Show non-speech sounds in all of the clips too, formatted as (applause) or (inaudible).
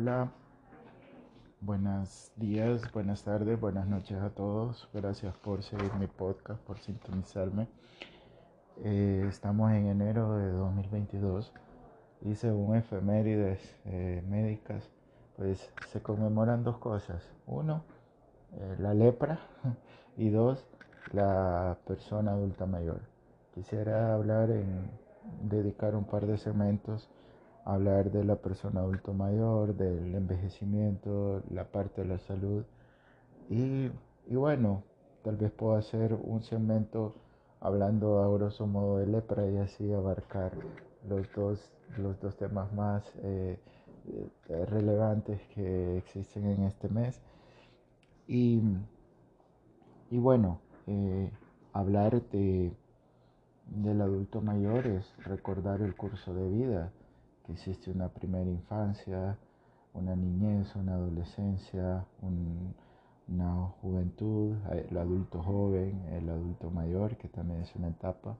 Hola, buenos días, buenas tardes, buenas noches a todos. Gracias por seguir mi podcast, por sintonizarme. Eh, estamos en enero de 2022 y según efemérides eh, médicas, pues se conmemoran dos cosas. Uno, eh, la lepra (laughs) y dos, la persona adulta mayor. Quisiera hablar en dedicar un par de segmentos hablar de la persona adulto mayor, del envejecimiento, la parte de la salud y, y bueno, tal vez pueda hacer un segmento hablando a grosso modo de lepra y así abarcar los dos, los dos temas más eh, eh, relevantes que existen en este mes. Y, y bueno, eh, hablar de, del adulto mayor es recordar el curso de vida, que existe una primera infancia, una niñez, una adolescencia, un, una juventud, el adulto joven, el adulto mayor, que también es una etapa.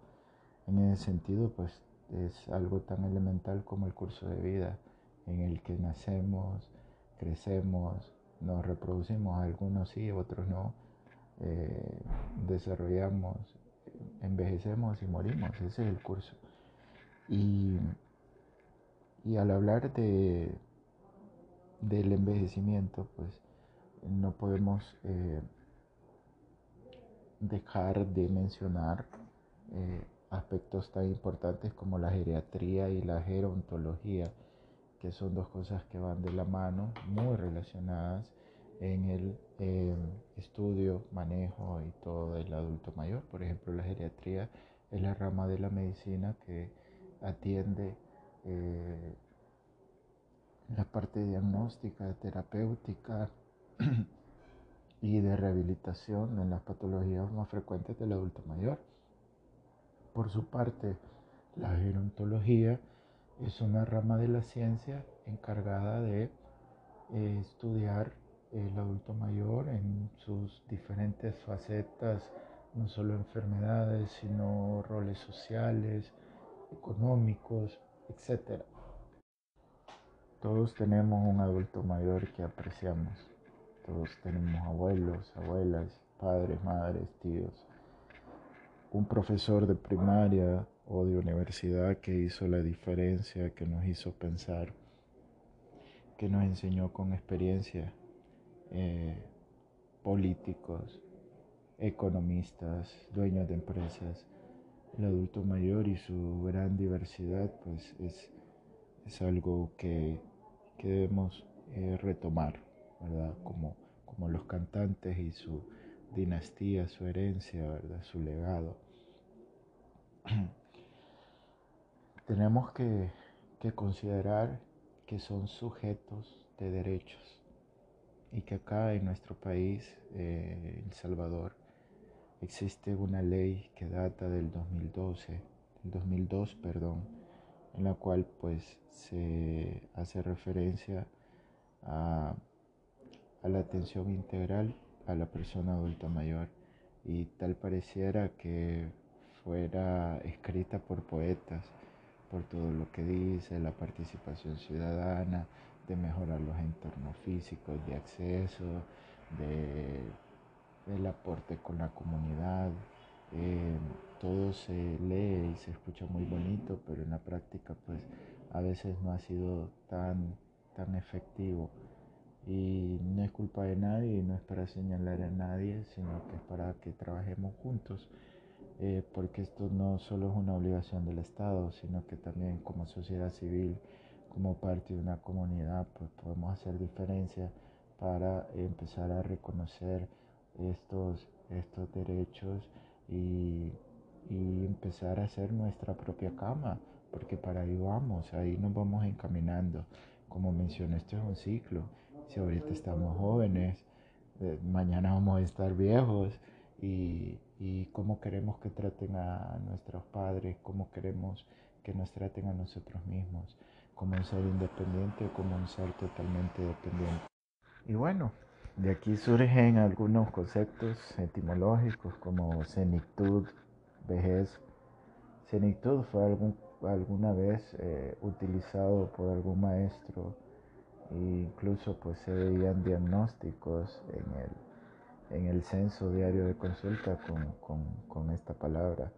En ese sentido, pues es algo tan elemental como el curso de vida en el que nacemos, crecemos, nos reproducimos, algunos sí, otros no, eh, desarrollamos, envejecemos y morimos, ese es el curso. Y, y al hablar de, del envejecimiento, pues no podemos eh, dejar de mencionar eh, aspectos tan importantes como la geriatría y la gerontología, que son dos cosas que van de la mano, muy relacionadas en el eh, estudio, manejo y todo del adulto mayor. Por ejemplo, la geriatría es la rama de la medicina que atiende la parte diagnóstica, terapéutica, (clears throat) y de rehabilitación en las patologías más frecuentes del adulto mayor. Por su parte, la gerontología es una rama de la ciencia encargada de eh, estudiar el adulto mayor en sus diferentes facetas, no solo enfermedades, sino roles sociales, económicos, etc. Todos tenemos un adulto mayor que apreciamos todos tenemos abuelos, abuelas, padres, madres, tíos. Un profesor de primaria o de universidad que hizo la diferencia, que nos hizo pensar, que nos enseñó con experiencia. Eh, políticos, economistas, dueños de empresas, el adulto mayor y su gran diversidad, pues es, es algo que, debemos eh, retomar. Como, como los cantantes y su dinastía, su herencia, ¿verdad? Su legado. (clears throat) Tenemos que, considerar que son sujetos de derechos y que acá en nuestro país, eh, El Salvador, existe una ley que data del 2012, del 2002, perdón, en la cual pues se hace referencia a a la atención integral a la persona adulta mayor. Y tal pareciera que fuera escrita por poetas, por todo lo que dice, la participación ciudadana, de mejorar los entornos físicos de acceso, de, del aporte con la comunidad. Eh, todo se lee y se escucha muy bonito, pero en la práctica pues a veces no ha sido tan, tan efectivo y no es culpa de nadie, no es para señalar a nadie, sino que es para que trabajemos juntos, eh, porque esto no solo es una obligación del Estado, sino que también como sociedad civil, como parte de una comunidad, pues podemos hacer diferencia para empezar a reconocer estos, estos derechos y, y empezar a hacer nuestra propia cama, porque para ahí vamos, ahí nos vamos encaminando. Como mencioné, esto es un ciclo si ahorita estamos jóvenes, eh, mañana vamos a estar viejos y, y, cómo queremos que traten a nuestros padres, cómo queremos que nos traten a nosotros mismos, como un ser independiente o como un ser totalmente dependiente. Y bueno, de aquí surgen algunos conceptos etimológicos como senectud, vejez. Senectud fue algún, alguna vez eh, utilizado por algún maestro incluso pues se veían diagnósticos en el en el censo diario de consulta con, esta palabra,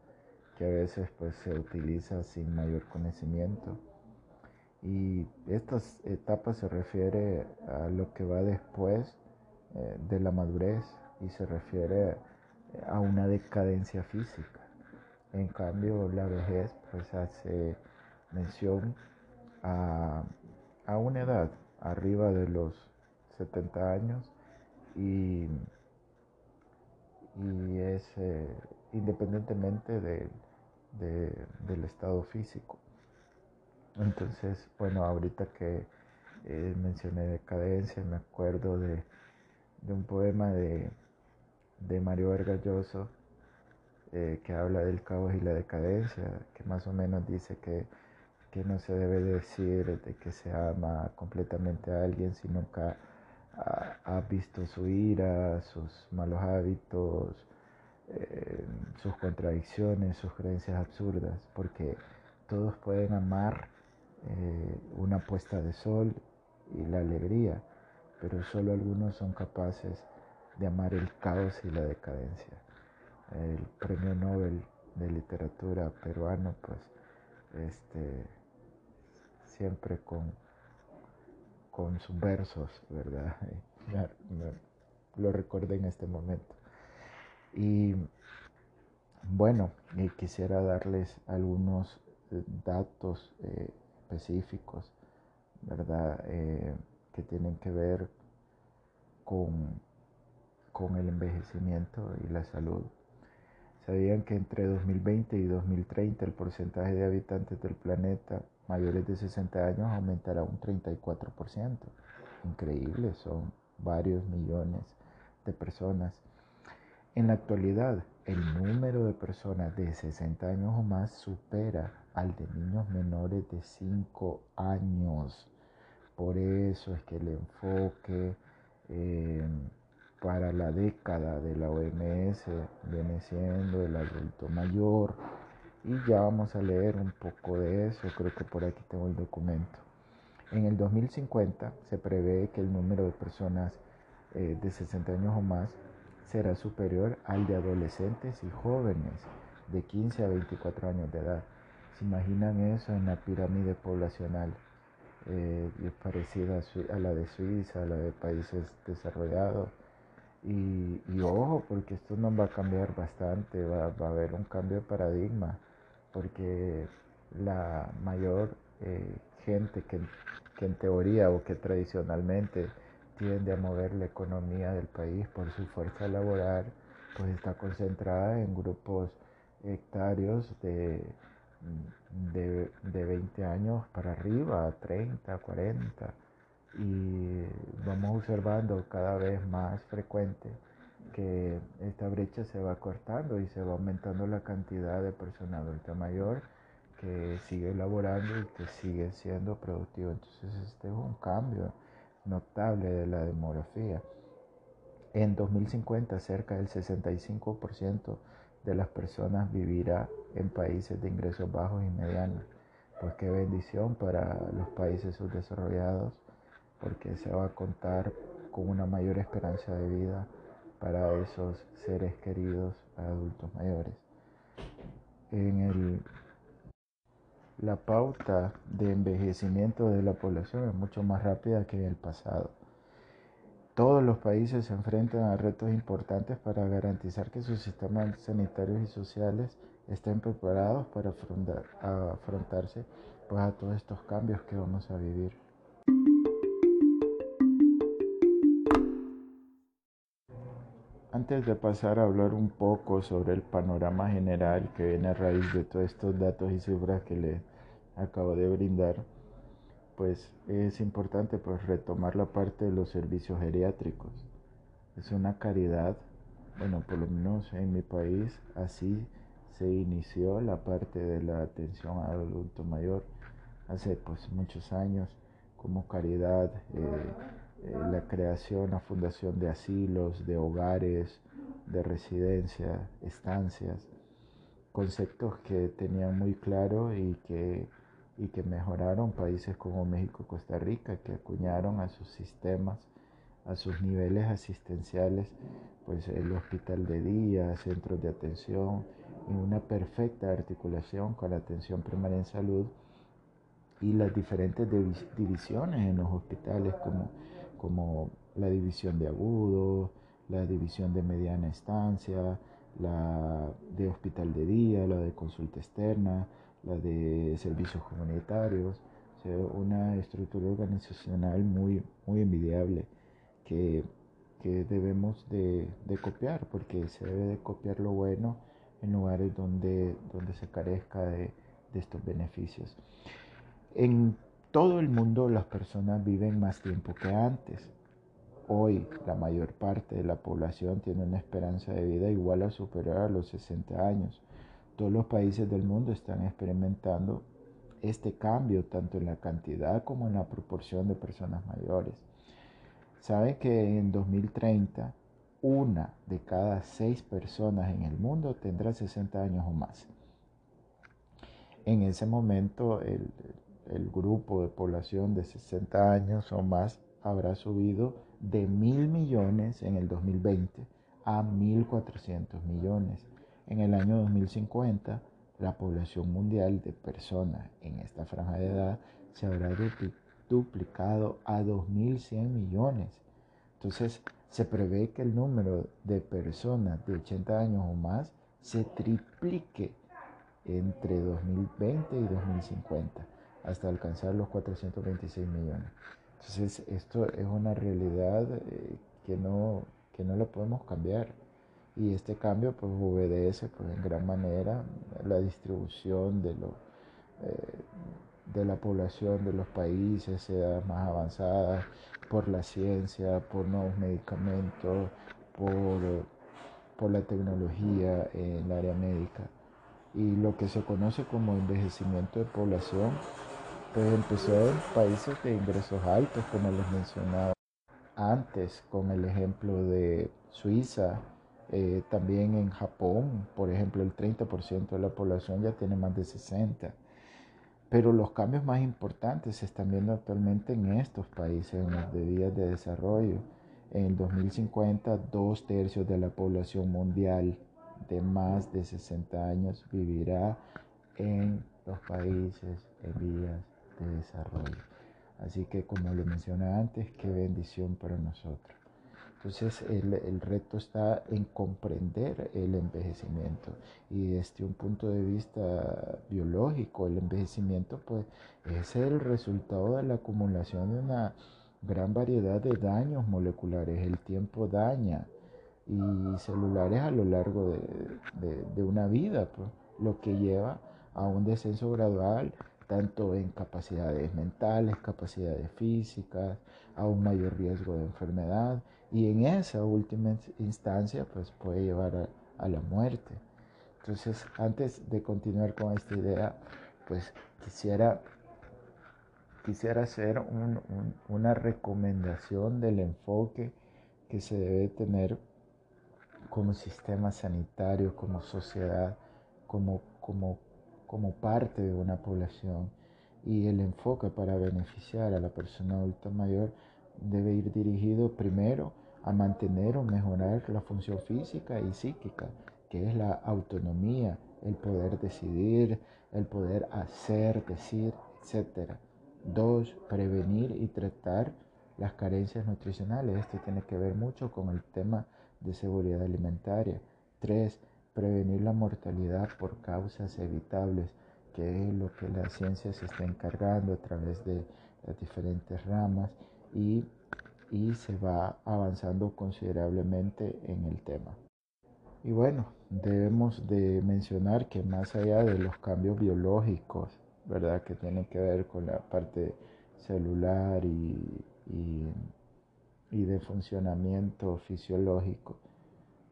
que a veces pues se utiliza sin mayor conocimiento. Y estas etapas se refiere a lo que va después eh, de la madurez y se refiere a una decadencia física. En cambio, la vejez pues hace mención a, a una edad arriba de los 70 años y y es eh, independientemente del estado físico. Entonces, bueno, ahorita que eh, mencioné decadencia, me acuerdo de, un poema de, Mario Vergalloso eh, que habla del caos y la decadencia, que más o menos dice que, que no se debe decir de que se ama completamente a alguien, sino que ha, visto su ira, sus malos hábitos, eh, sus contradicciones, sus creencias absurdas, porque todos pueden amar eh, una puesta de sol y la alegría, pero solo algunos son capaces de amar el caos y la decadencia. El premio Nobel de literatura peruano, pues, este, siempre con con sus versos, ¿verdad? (laughs) lo recordé en este momento. Y bueno, quisiera darles algunos eh, datos eh, específicos, ¿verdad? Eh, que tienen que ver con, con el envejecimiento y la salud. ¿Sabían que entre 2020 y 2030 el porcentaje de habitantes del planeta mayores de 60 años aumentará un 34%. Increíble, son varios millones de personas. En la actualidad, el número de personas de 60 años o más supera al de niños menores de 5 años. Por eso es que el enfoque eh, para la década de la OMS viene siendo el adulto mayor y ya vamos a leer un poco de eso, creo que por aquí tengo el documento. En el 2050 se prevé que el número de personas eh, de 60 años o más será superior al de adolescentes y jóvenes de 15 a 24 años de edad. ¿Se imaginan eso en la pirámide poblacional? Eh, parecida a, la de Suiza, a la de países desarrollados. Y, ojo, porque esto nos va a cambiar bastante, va, va a haber un cambio de paradigma porque la mayor eh, gente que, en teoría o que tradicionalmente tiende a mover la economía del país por su fuerza laboral, pues está concentrada en grupos hectáreos de, de, de 20 años para arriba, 30, 40, y vamos observando cada vez más frecuente que esta brecha se va cortando y se va aumentando la cantidad de personas adulta mayor que sigue laborando y que sigue siendo productivo. Entonces este es un cambio notable de la demografía. En 2050 cerca del 65% de las personas vivirá en países de ingresos bajos y medianos. Pues qué bendición para los países subdesarrollados porque se va a contar con una mayor esperanza de vida para esos seres queridos adultos mayores. En el, la pauta de envejecimiento de la población es mucho más rápida que en el pasado. Todos los países se enfrentan a retos importantes para garantizar que sus sistemas sanitarios y sociales estén preparados para afrontar, afrontarse pues, a todos estos cambios que vamos a vivir. Antes de pasar a hablar un poco sobre el panorama general que viene a raíz de todos estos datos y cifras que le acabo de brindar, pues es importante pues retomar la parte de los servicios geriátricos. Es una caridad, bueno, por lo menos en mi país así se inició la parte de la atención al adulto mayor hace pues muchos años como caridad. Eh, eh, la creación, la fundación de asilos, de hogares, de residencias, estancias, conceptos que tenían muy claro y que, y que mejoraron países como México y Costa Rica, que acuñaron a sus sistemas, a sus niveles asistenciales, pues el hospital de día, centros de atención, y una perfecta articulación con la atención primaria en salud y las diferentes divisiones en los hospitales como, como la división de agudo, la división de mediana estancia, la de hospital de día, la de consulta externa, la de servicios comunitarios, una estructura organizacional muy, muy envidiable que, debemos de, copiar, porque se debe de copiar lo bueno en lugares donde, donde se carezca de, de estos beneficios. En todo el mundo las personas viven más tiempo que antes. Hoy la mayor parte de la población tiene una esperanza de vida igual a superior a los 60 años. Todos los países del mundo están experimentando este cambio tanto en la cantidad como en la proporción de personas mayores. Sabe que en 2030 una de cada seis personas en el mundo tendrá 60 años o más. En ese momento el, el grupo de población de 60 años o más habrá subido de mil millones en el 2020 a 1.400 millones. En el año 2050, la población mundial de personas en esta franja de edad se habrá duplicado a 2.100 millones. Entonces, se prevé que el número de personas de 80 años o más se triplique entre 2020 y 2050 hasta alcanzar los 426 millones. Entonces, esto es una realidad eh, que, no, que no la podemos cambiar. Y este cambio pues obedece pues, en gran manera la distribución de, lo, eh, de la población de los países, edades más avanzadas, por la ciencia, por nuevos medicamentos, por, por la tecnología en el área médica. Y lo que se conoce como envejecimiento de población pues empezó en países de ingresos altos, como les mencionaba antes, con el ejemplo de Suiza, eh, también en Japón, por ejemplo, el 30% de la población ya tiene más de 60. Pero los cambios más importantes se están viendo actualmente en estos países, en los de vías de desarrollo. En el 2050, dos tercios de la población mundial de más de 60 años vivirá en los países en vías de desarrollo. Así que como le mencioné antes, qué bendición para nosotros. Entonces el, el, reto está en comprender el envejecimiento y desde un punto de vista biológico el envejecimiento pues es el resultado de la acumulación de una gran variedad de daños moleculares. El tiempo daña y celulares a lo largo de, de, una vida, pues, lo que lleva a un descenso gradual tanto en capacidades mentales, capacidades físicas, a un mayor riesgo de enfermedad y en esa última instancia pues puede llevar a, la muerte. Entonces, antes de continuar con esta idea, pues quisiera, quisiera hacer una recomendación del enfoque que se debe tener como sistema sanitario, como sociedad, como, como como parte de una población y el enfoque para beneficiar a la persona adulta mayor debe ir dirigido primero a mantener o mejorar la función física y psíquica, que es la autonomía, el poder decidir, el poder hacer, decir, etc. Dos, prevenir y tratar las carencias nutricionales. Esto tiene que ver mucho con el tema de seguridad alimentaria. Tres, prevenir la mortalidad por causas evitables, que es lo que la ciencia se está encargando a través de las diferentes ramas y, y se va avanzando considerablemente en el tema. Y bueno, debemos de mencionar que más allá de los cambios biológicos, ¿verdad? Que tienen que ver con la parte celular y, y, y de funcionamiento fisiológico,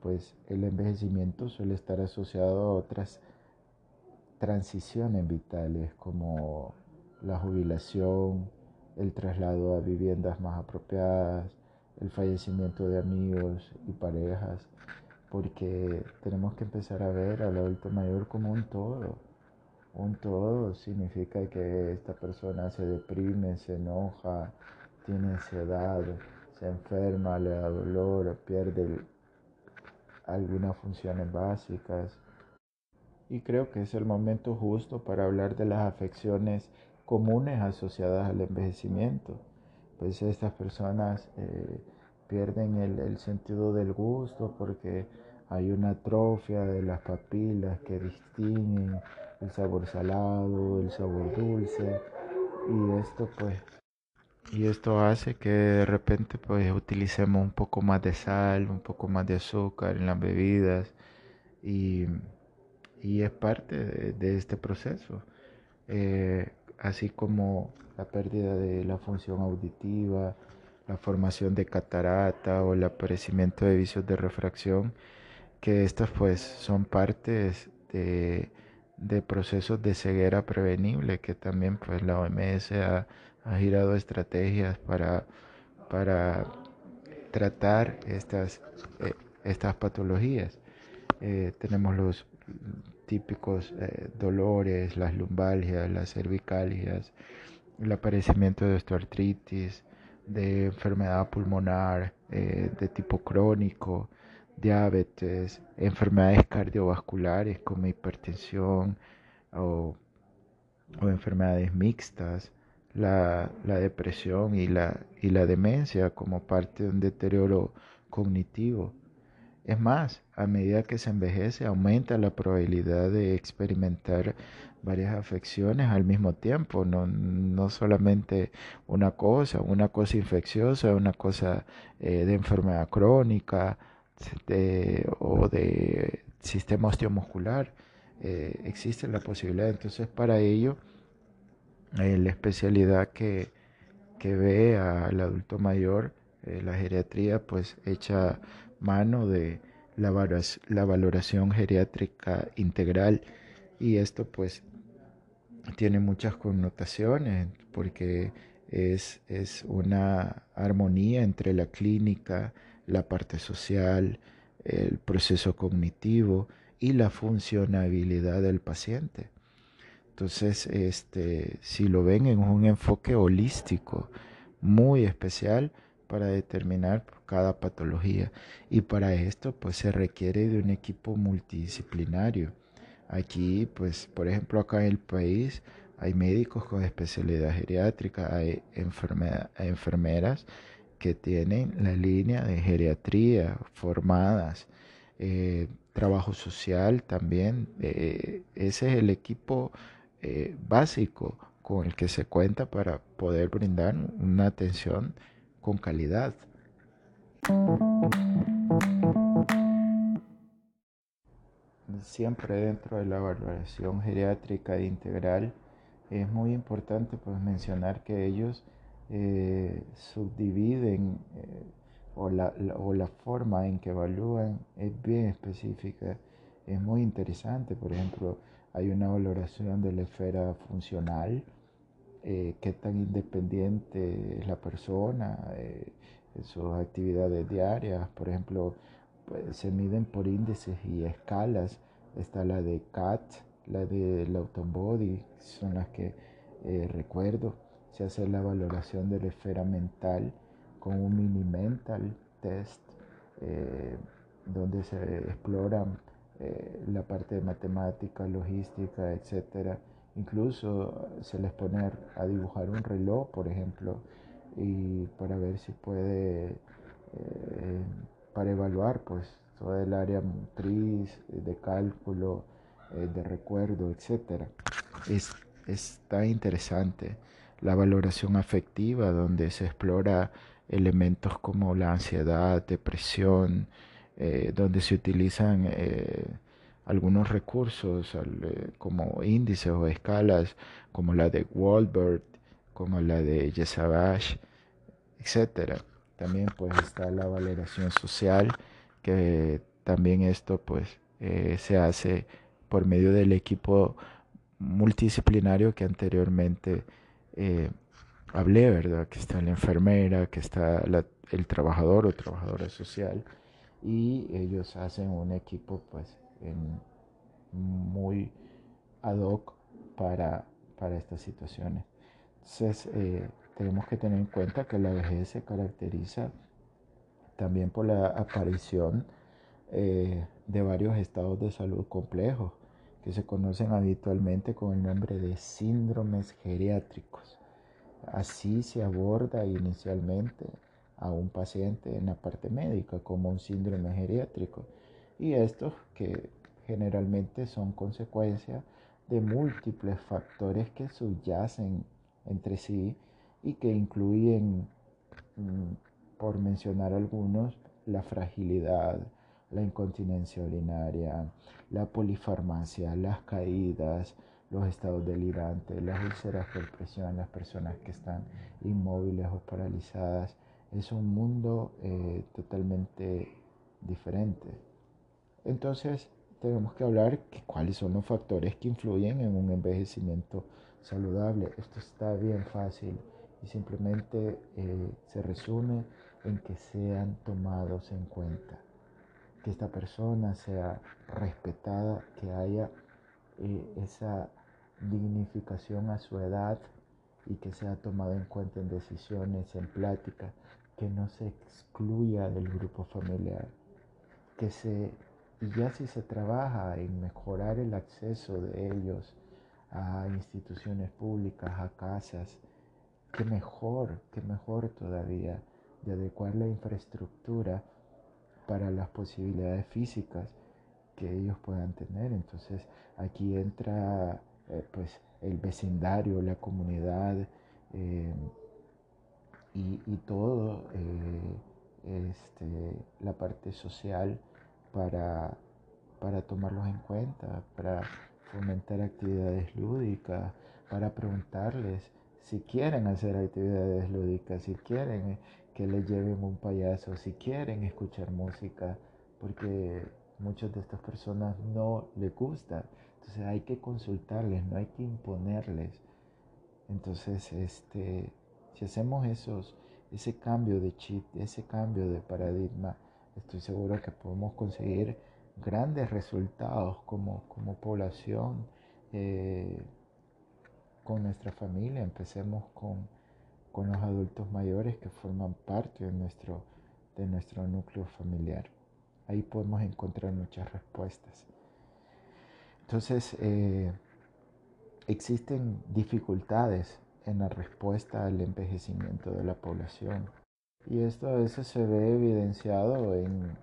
pues el envejecimiento suele estar asociado a otras transiciones vitales como la jubilación, el traslado a viviendas más apropiadas, el fallecimiento de amigos y parejas, porque tenemos que empezar a ver al adulto mayor como un todo, un todo, significa que esta persona se deprime, se enoja, tiene ansiedad, se enferma, le da dolor, pierde algunas funciones básicas. Y creo que es el momento justo para hablar de las afecciones comunes asociadas al envejecimiento. Pues estas personas eh, pierden el, sentido del gusto porque hay una atrofia de las papilas que distinguen el sabor salado, el sabor dulce y esto pues y esto hace que de repente pues utilicemos un poco más de sal, un poco más de azúcar en las bebidas y, es parte de, este proceso. Eh, así como la pérdida de la función auditiva, la formación de catarata o el aparecimiento de vicios de refracción, que estas pues son partes de, procesos de ceguera prevenible que también pues la OMS ha, girado estrategias para, para tratar estas, eh, estas patologías. Eh, tenemos los típicos eh, dolores, las lumbalgias, las cervicalgias, el aparecimiento de osteoartritis, de enfermedad pulmonar eh, de tipo crónico, diabetes, enfermedades cardiovasculares como hipertensión o, enfermedades mixtas, la, depresión y la, y la demencia como parte de un deterioro cognitivo. Es más, a medida que se envejece aumenta la probabilidad de experimentar varias afecciones al mismo tiempo, no, no solamente una cosa, una cosa infecciosa, una cosa eh, de enfermedad crónica o de sistema osteomuscular. Eh, existe la posibilidad, entonces para ello eh, la especialidad que, que ve al adulto mayor, la geriatría, pues echa mano de la, valoración geriátrica integral y esto pues tiene muchas connotaciones porque es, es, una armonía entre la clínica, la parte social, el proceso cognitivo y la funcionabilidad del paciente. Entonces, este, si lo ven en un enfoque holístico muy especial para determinar cada patología y para esto pues se requiere de un equipo multidisciplinario Aquí, pues, por ejemplo, acá en el país hay médicos con especialidad geriátrica, hay enfermeras que tienen la línea de geriatría formadas, eh, trabajo social también. Eh, ese es el equipo eh, básico con el que se cuenta para poder brindar una atención con calidad. siempre dentro de la evaluación geriátrica e integral es muy importante pues mencionar que ellos eh, subdividen eh, o, la, o, la, forma en que evalúan es bien específica, es muy interesante. Por ejemplo, hay una valoración de la esfera funcional, eh, qué tan independiente es la persona, sus actividades diarias, por ejemplo, pues, se miden por índices y escalas. Está la de CAT, la de Laughton Body, son las que eh, recuerdo. Se hace la valoración de la esfera mental con un mini mental test eh, donde se exploran eh, la parte de matemática, logística, etc. Incluso se les pone a dibujar un reloj, por ejemplo, y para ver si puede para evaluar pues todo el área motriz, eh, de cálculo, eh, de recuerdo, etc. Es, está interesante la valoración afectiva donde se explora elementos como la ansiedad, depresión, eh, donde se utilizan algunos recursos como índices o escalas como la de Wahlberg, como la de Yesabash, etc. También pues está la valoración social, que también esto pues eh, se hace por medio del equipo multidisciplinario que anteriormente eh, hablé, ¿verdad? Que está la enfermera, que está el trabajador o trabajadora social y ellos hacen un equipo pues muy ad hoc para, estas situaciones. Entonces, eh, tenemos que tener en cuenta que la vejez se caracteriza también por la aparición eh, de varios estados de salud complejos que se conocen habitualmente con el nombre de síndromes geriátricos. Así se aborda inicialmente a un paciente en la parte médica como un síndrome geriátrico y estos que generalmente son consecuencia de múltiples factores que subyacen entre sí y que incluyen, mm, por mencionar algunos, la fragilidad, la incontinencia urinaria, la polifarmacia, las caídas, los estados delirantes, las úlceras por presión, las personas que están inmóviles o paralizadas. Es un mundo eh, totalmente diferente. Entonces, tenemos que hablar de cuáles son los factores que influyen en un envejecimiento saludable. Esto está bien fácil y simplemente eh, se resume en que sean tomados en cuenta que esta persona sea respetada, que haya eh, esa dignificación a su edad y que sea tomada en cuenta en decisiones, en plática, que no se excluya del grupo familiar, que se, y ya si se trabaja en mejorar el acceso de ellos a instituciones públicas, a casas, que mejor, que mejor todavía, de adecuar la infraestructura para las posibilidades físicas que ellos puedan tener. Entonces aquí entra eh, pues el vecindario, la comunidad eh, y, todo, eh, este, la parte social para, para tomarlos en cuenta, para fomentar actividades lúdicas, para preguntarles si quieren hacer actividades lúdicas, si quieren que les lleven un payaso si quieren escuchar música, porque muchas de estas personas no les gusta. Entonces hay que consultarles, no hay que imponerles. Entonces, este, si hacemos esos, ese cambio de chip, ese cambio de paradigma, estoy seguro que podemos conseguir grandes resultados como, como población, eh, con nuestra familia. Empecemos con con los adultos mayores que forman parte de nuestro, de nuestro núcleo familiar. Ahí podemos encontrar muchas respuestas. Entonces, eh, existen dificultades en la respuesta al envejecimiento de la población. Y esto a veces se ve evidenciado en,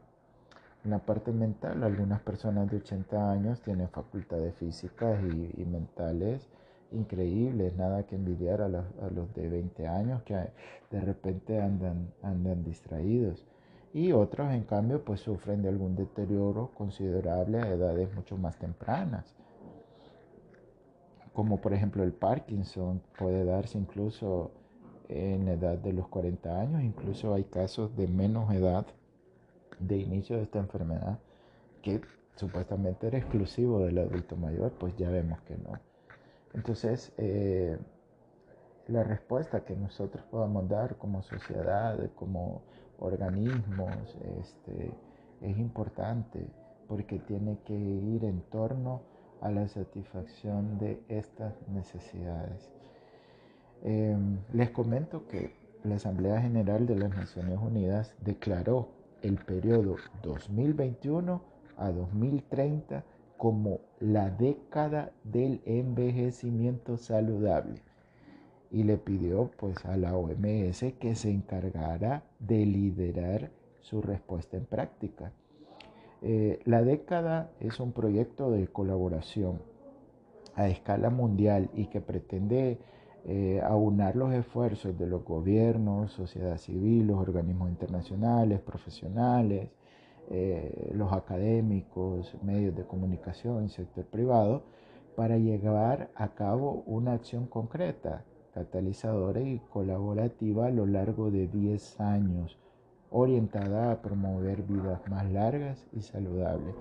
la parte mental. Algunas personas de 80 años tienen facultades físicas y, y mentales increíbles, nada que envidiar a los, a los, de 20 años que de repente andan, andan distraídos. Y otros, en cambio, pues sufren de algún deterioro considerable a edades mucho más tempranas. Como por ejemplo el Parkinson puede darse incluso en la edad de los 40 años, incluso hay casos de menos edad de inicio de esta enfermedad que supuestamente era exclusivo del adulto mayor, pues ya vemos que no. Entonces, eh, la respuesta que nosotros podamos dar como sociedad, como organismos, este, es importante porque tiene que ir en torno a la satisfacción de estas necesidades. Em, les comento que la Asamblea General de las Naciones Unidas declaró el periodo 2021 a 2030 como la década del envejecimiento saludable y le pidió pues a la OMS que se encargara de liderar su respuesta en práctica. Eh, la década es un proyecto de colaboración a escala mundial y que pretende eh, aunar los esfuerzos de los gobiernos, sociedad civil, los organismos internacionales, profesionales, eh, los académicos, medios de comunicación, sector privado, para llevar a cabo una acción concreta, catalizadora y colaborativa a lo largo de 10 años, orientada a promover vidas más largas y saludables.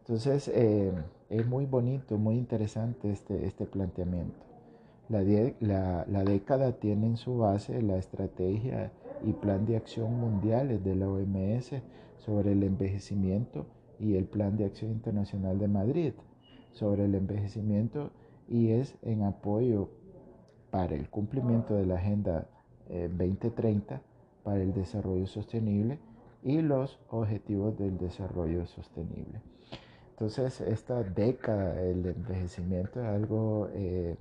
Entonces, eh, es muy bonito, muy interesante este, este planteamiento. La, la, la, década tiene en su base la estrategia y plan de acción mundiales de la OMS sobre el envejecimiento y el Plan de Acción Internacional de Madrid sobre el envejecimiento y es en apoyo para el cumplimiento de la Agenda 2030 eh, para el desarrollo sostenible y los objetivos del desarrollo sostenible. Entonces, esta década del envejecimiento es algo eh,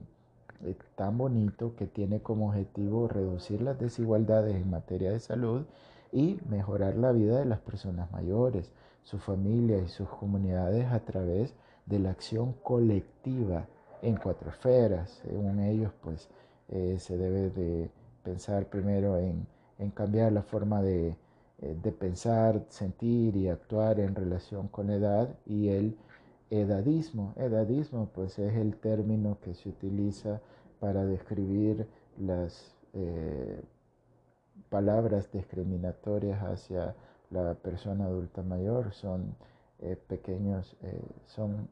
tan bonito que tiene como objetivo reducir las desigualdades en materia de salud y mejorar la vida de las personas mayores, su familia y sus comunidades a través de la acción colectiva en cuatro esferas. Según ellos, pues eh, se debe de pensar primero en, cambiar la forma de, eh, de, pensar, sentir y actuar en relación con la edad y el edadismo. Edadismo pues es el término que se utiliza para describir las eh, palabras discriminatorias hacia la persona adulta mayor. Son pequeños, son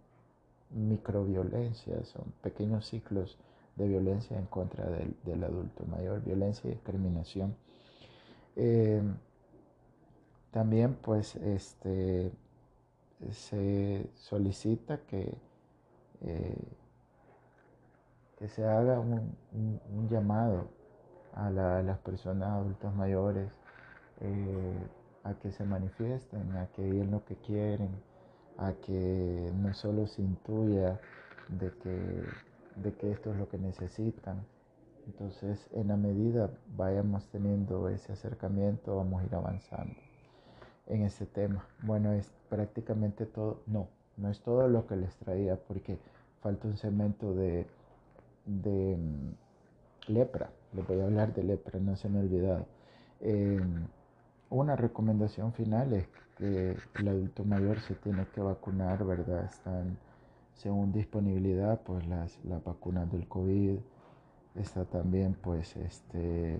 microviolencias, son pequeños ciclos de violencia en contra del, adulto mayor, violencia y discriminación. Eh, también pues este, se solicita que, eh, que se haga un, llamado a, las personas adultas mayores eh, a que se manifiesten, a que digan lo que quieren, a que no solo se intuya de que, de que esto es lo que necesitan. Entonces, en la medida vayamos teniendo ese acercamiento, vamos a ir avanzando en ese tema. Bueno, es prácticamente todo, no, no es todo lo que les traía porque falta un segmento de, de mm, lepra. Les voy a hablar de lepra, no se me ha olvidado. Em, una recomendación final es que el adulto mayor se tiene que vacunar, ¿verdad? Están, según disponibilidad, pues las, las vacunas del COVID, está también pues este,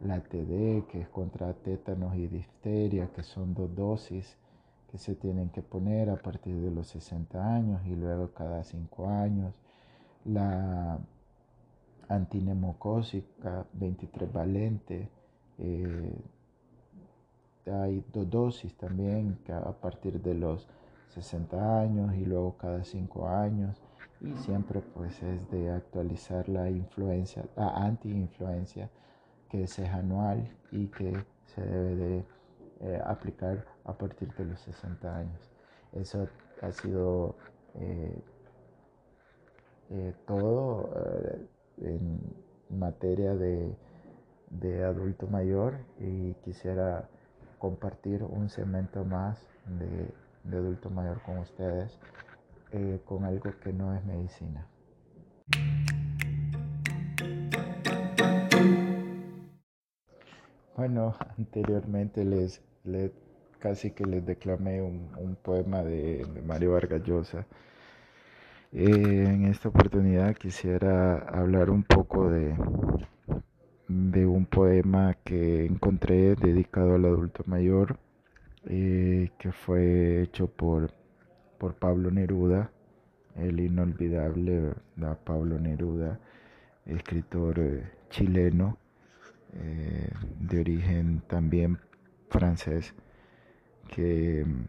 la TD, que es contra tétanos y difteria, que son dos dosis que se tienen que poner a partir de los 60 años y luego cada 5 años. La antinemocósica 23 valente, eh, hay dos dosis también a partir de los 60 años y luego cada 5 años y siempre pues es de actualizar la influencia, la anti-influencia que es anual y que se debe de eh, aplicar a partir de los 60 años. Eso ha sido eh, eh, todo en materia de, de adulto mayor y quisiera compartir un segmento más de, adulto mayor con ustedes con algo que no es medicina. Bueno, (laughs) anteriormente les, casi que les declamé un, poema de, Mario Vargas Llosa. Eh, en esta oportunidad quisiera hablar un poco de, de un poema que encontré dedicado al adulto mayor, eh, que fue hecho por, por Pablo Neruda, el inolvidable Pablo Neruda, escritor eh, chileno, de origen también francés, que mm,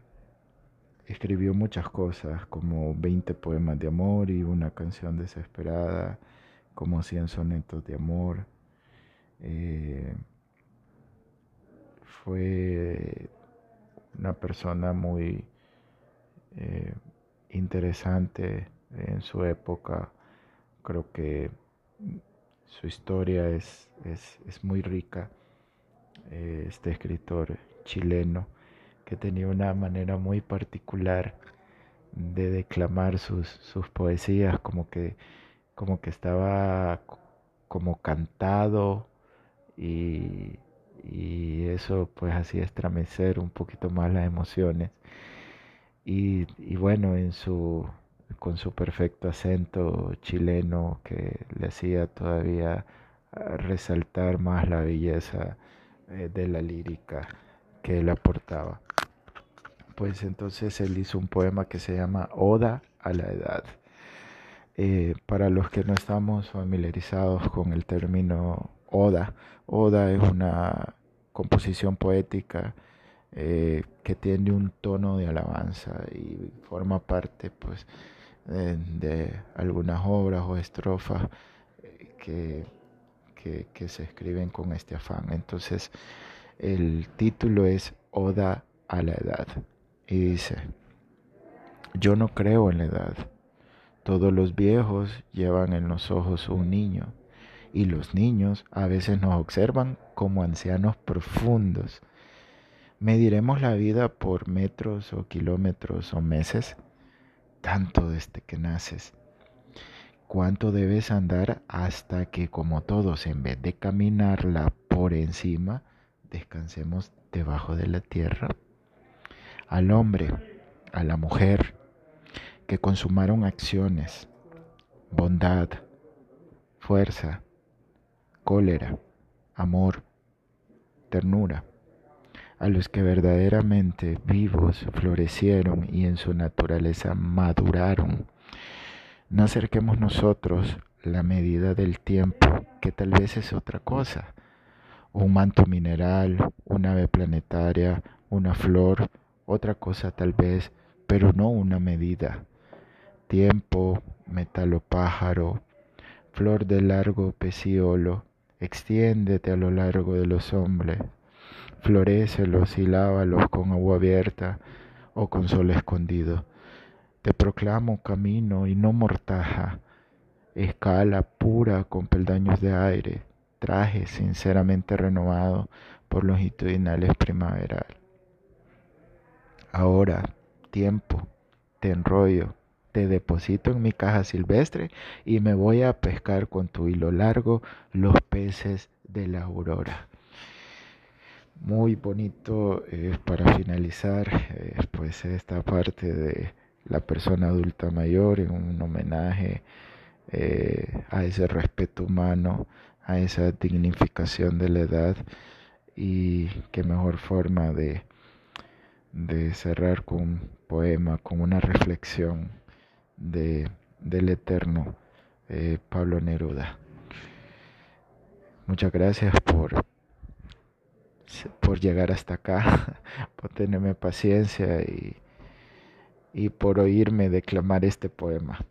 escribió muchas cosas, como 20 poemas de amor y una canción desesperada, como 100 sonetos de amor, eh, fue una persona muy eh, interesante en su época. Creo que su historia es, es, muy rica. Eh, este escritor chileno que tenía una manera muy particular de declamar sus, sus poesías, como que, como que estaba como cantado y, eso pues hacía estremecer un poquito más las emociones. Y, bueno, en su, con su perfecto acento chileno que le hacía todavía ah, resaltar más la belleza eh, de la lírica que él aportaba. Pues entonces él hizo un poema que se llama Oda a la Edad. Eh, para los que no estamos familiarizados con el término Oda. Oda es una composición poética eh, que tiene un tono de alabanza y forma parte pues eh, de algunas obras o estrofas eh, que, que, que se escriben con este afán. Entonces, el título es Oda a la edad y dice, yo no creo en la edad. Todos los viejos llevan en los ojos un niño y los niños a veces nos observan como ancianos profundos. ¿Mediremos la vida por metros o kilómetros o meses? Tanto desde que naces. ¿Cuánto debes andar hasta que, como todos, en vez de caminarla por encima, descansemos debajo de la tierra? Al hombre, a la mujer, que consumaron acciones, bondad, fuerza, cólera, amor, ternura, a los que verdaderamente vivos florecieron y en su naturaleza maduraron. No acerquemos nosotros la medida del tiempo, que tal vez es otra cosa, un manto mineral, una ave planetaria, una flor, otra cosa tal vez, pero no una medida. Tiempo, metalopájaro, flor de largo peciolo, Extiéndete a lo largo de los hombres, florécelos y lávalos con agua abierta o con sol escondido. Te proclamo camino y no mortaja, escala pura con peldaños de aire, traje sinceramente renovado por longitudinales primaveral. Ahora, tiempo, te enrollo, te deposito en mi caja silvestre y me voy a pescar con tu hilo largo los peces de la aurora. Muy bonito eh, para finalizar eh, pues esta parte de la persona adulta mayor en un homenaje eh, a ese respeto humano, a esa dignificación de la edad y qué mejor forma de, de cerrar con un poema, con una reflexión de, del eterno Pablo Neruda. Muchas gracias por, por llegar hasta acá, (laughs) por tenerme paciencia y, y por oírme declamar este poema.